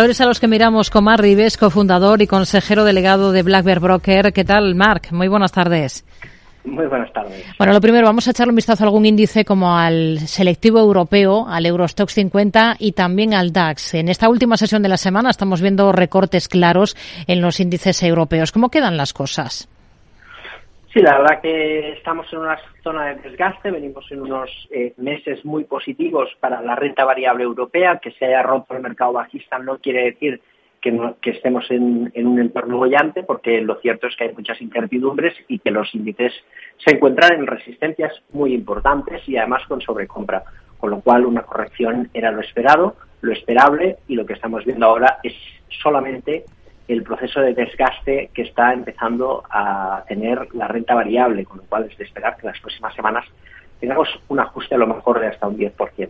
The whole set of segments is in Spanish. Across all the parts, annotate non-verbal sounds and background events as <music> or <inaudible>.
a los que miramos con Mark Rives, cofundador y consejero delegado de Black Bear Broker. ¿Qué tal, Mark? Muy buenas tardes. Muy buenas tardes. Bueno, lo primero, vamos a echarle un vistazo a algún índice como al selectivo europeo, al Eurostox 50 y también al DAX. En esta última sesión de la semana estamos viendo recortes claros en los índices europeos. ¿Cómo quedan las cosas? Sí, la verdad que estamos en una zona de desgaste, venimos en unos eh, meses muy positivos para la renta variable europea, que se haya roto el mercado bajista no quiere decir que, estemos en, un entorno bollante, porque lo cierto es que hay muchas incertidumbres y que los índices se encuentran en resistencias muy importantes y además con sobrecompra, con lo cual una corrección era lo esperado, lo esperable y lo que estamos viendo ahora es solamente el proceso de desgaste que está empezando a tener la renta variable, con lo cual es de esperar que las próximas semanas tengamos un ajuste a lo mejor de hasta un 10%.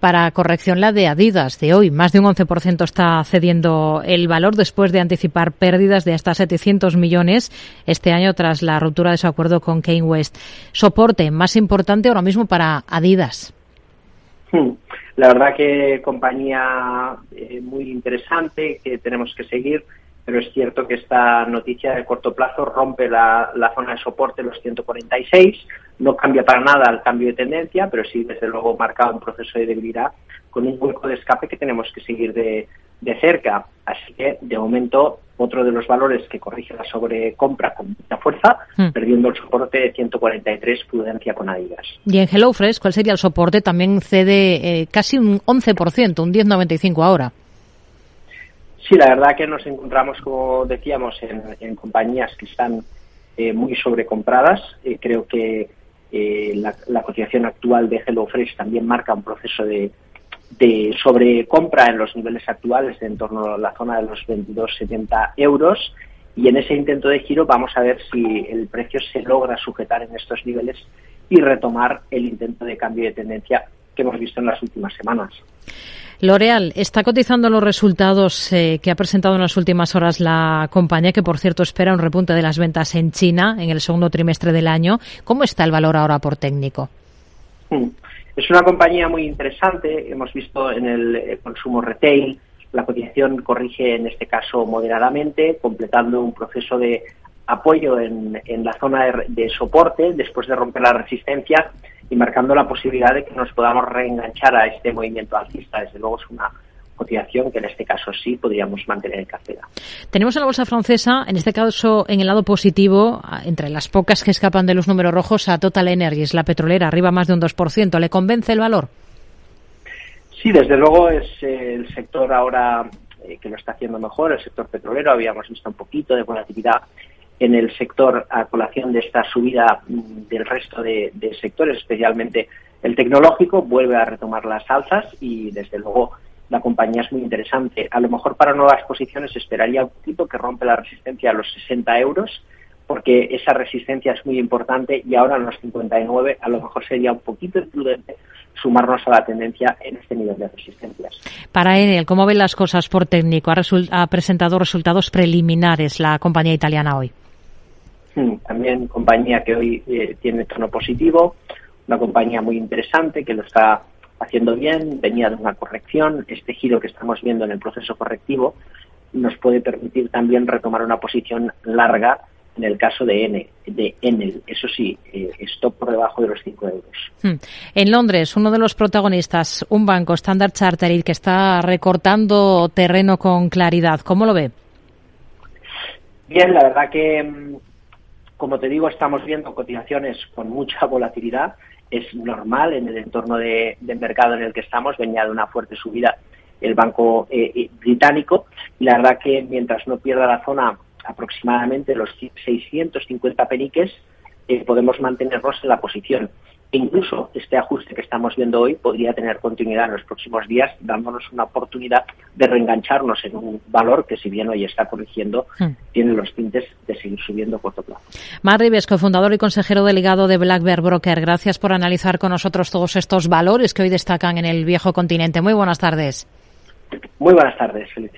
Para corrección, la de Adidas de hoy, más de un 11% está cediendo el valor después de anticipar pérdidas de hasta 700 millones este año tras la ruptura de su acuerdo con Kane West. Soporte más importante ahora mismo para Adidas. Hmm. La verdad que compañía eh, muy interesante que tenemos que seguir pero es cierto que esta noticia de corto plazo rompe la, zona de soporte los 146, no cambia para nada el cambio de tendencia, pero sí desde luego marca un proceso de debilidad con un hueco de escape que tenemos que seguir de, cerca. Así que de momento otro de los valores que corrige la sobrecompra con mucha fuerza, hmm. perdiendo el soporte de 143, prudencia con Adidas. Y en HelloFresh, ¿cuál sería el soporte? También cede eh, casi un 11%, un 10,95 ahora. Sí, la verdad que nos encontramos, como decíamos, en, compañías que están eh, muy sobrecompradas. Eh, creo que eh, la, cotización actual de HelloFresh también marca un proceso de, sobrecompra en los niveles actuales de en torno a la zona de los 22,70 euros. Y en ese intento de giro vamos a ver si el precio se logra sujetar en estos niveles y retomar el intento de cambio de tendencia que hemos visto en las últimas semanas. L'Oreal está cotizando los resultados eh, que ha presentado en las últimas horas la compañía, que por cierto espera un repunte de las ventas en China en el segundo trimestre del año. ¿Cómo está el valor ahora por técnico? Hmm. Es una compañía muy interesante. Hemos visto en el eh, consumo retail la cotización corrige en este caso moderadamente, completando un proceso de apoyo en, la zona de, soporte después de romper la resistencia y marcando la posibilidad de que nos podamos reenganchar a este movimiento alcista. Desde luego es una cotización que en este caso sí podríamos mantener en cartera. Tenemos en la bolsa francesa, en este caso en el lado positivo, entre las pocas que escapan de los números rojos, a Total Energies, la petrolera, arriba más de un 2%. ¿Le convence el valor? Sí, desde luego es el sector ahora eh, que lo está haciendo mejor, el sector petrolero. Habíamos visto un poquito de volatilidad en el sector a colación de esta subida mm, del resto de, sectores, especialmente el tecnológico, vuelve a retomar las alzas y desde luego la compañía es muy interesante. A lo mejor para nuevas posiciones esperaría un poquito que rompe la resistencia a los 60 euros, porque esa resistencia es muy importante y ahora en los 59 a lo mejor sería un poquito imprudente sumarnos a la tendencia en este nivel de resistencias. Para Enel, ¿cómo ven las cosas por técnico? Ha, ha presentado resultados preliminares la compañía italiana hoy. Hmm, también compañía que hoy eh, tiene tono positivo, una compañía muy interesante que lo está haciendo bien, venía de una corrección, este giro que estamos viendo en el proceso correctivo nos puede permitir también retomar una posición larga en el caso de N, de Enel. Eso sí, eh, stop por debajo de los 5 euros. Hmm. En Londres, uno de los protagonistas, un banco, Standard Chartered, que está recortando terreno con claridad. ¿Cómo lo ve? Bien, la verdad que mm, como te digo, estamos viendo cotizaciones con mucha <laughs> volatilidad. Es normal en el entorno de, mercado en el que estamos. Venía de una fuerte subida el banco eh, eh, británico. Y la verdad que mientras no pierda la zona aproximadamente los 650 peniques, eh, podemos mantenernos en la posición. Incluso este ajuste que estamos viendo hoy podría tener continuidad en los próximos días, dándonos una oportunidad de reengancharnos en un valor que, si bien hoy está corrigiendo, hmm. tiene los tintes de seguir subiendo a corto plazo. Mar Rives, cofundador y consejero delegado de Black Bear Broker, gracias por analizar con nosotros todos estos valores que hoy destacan en el viejo continente. Muy buenas tardes. Muy buenas tardes. Feliz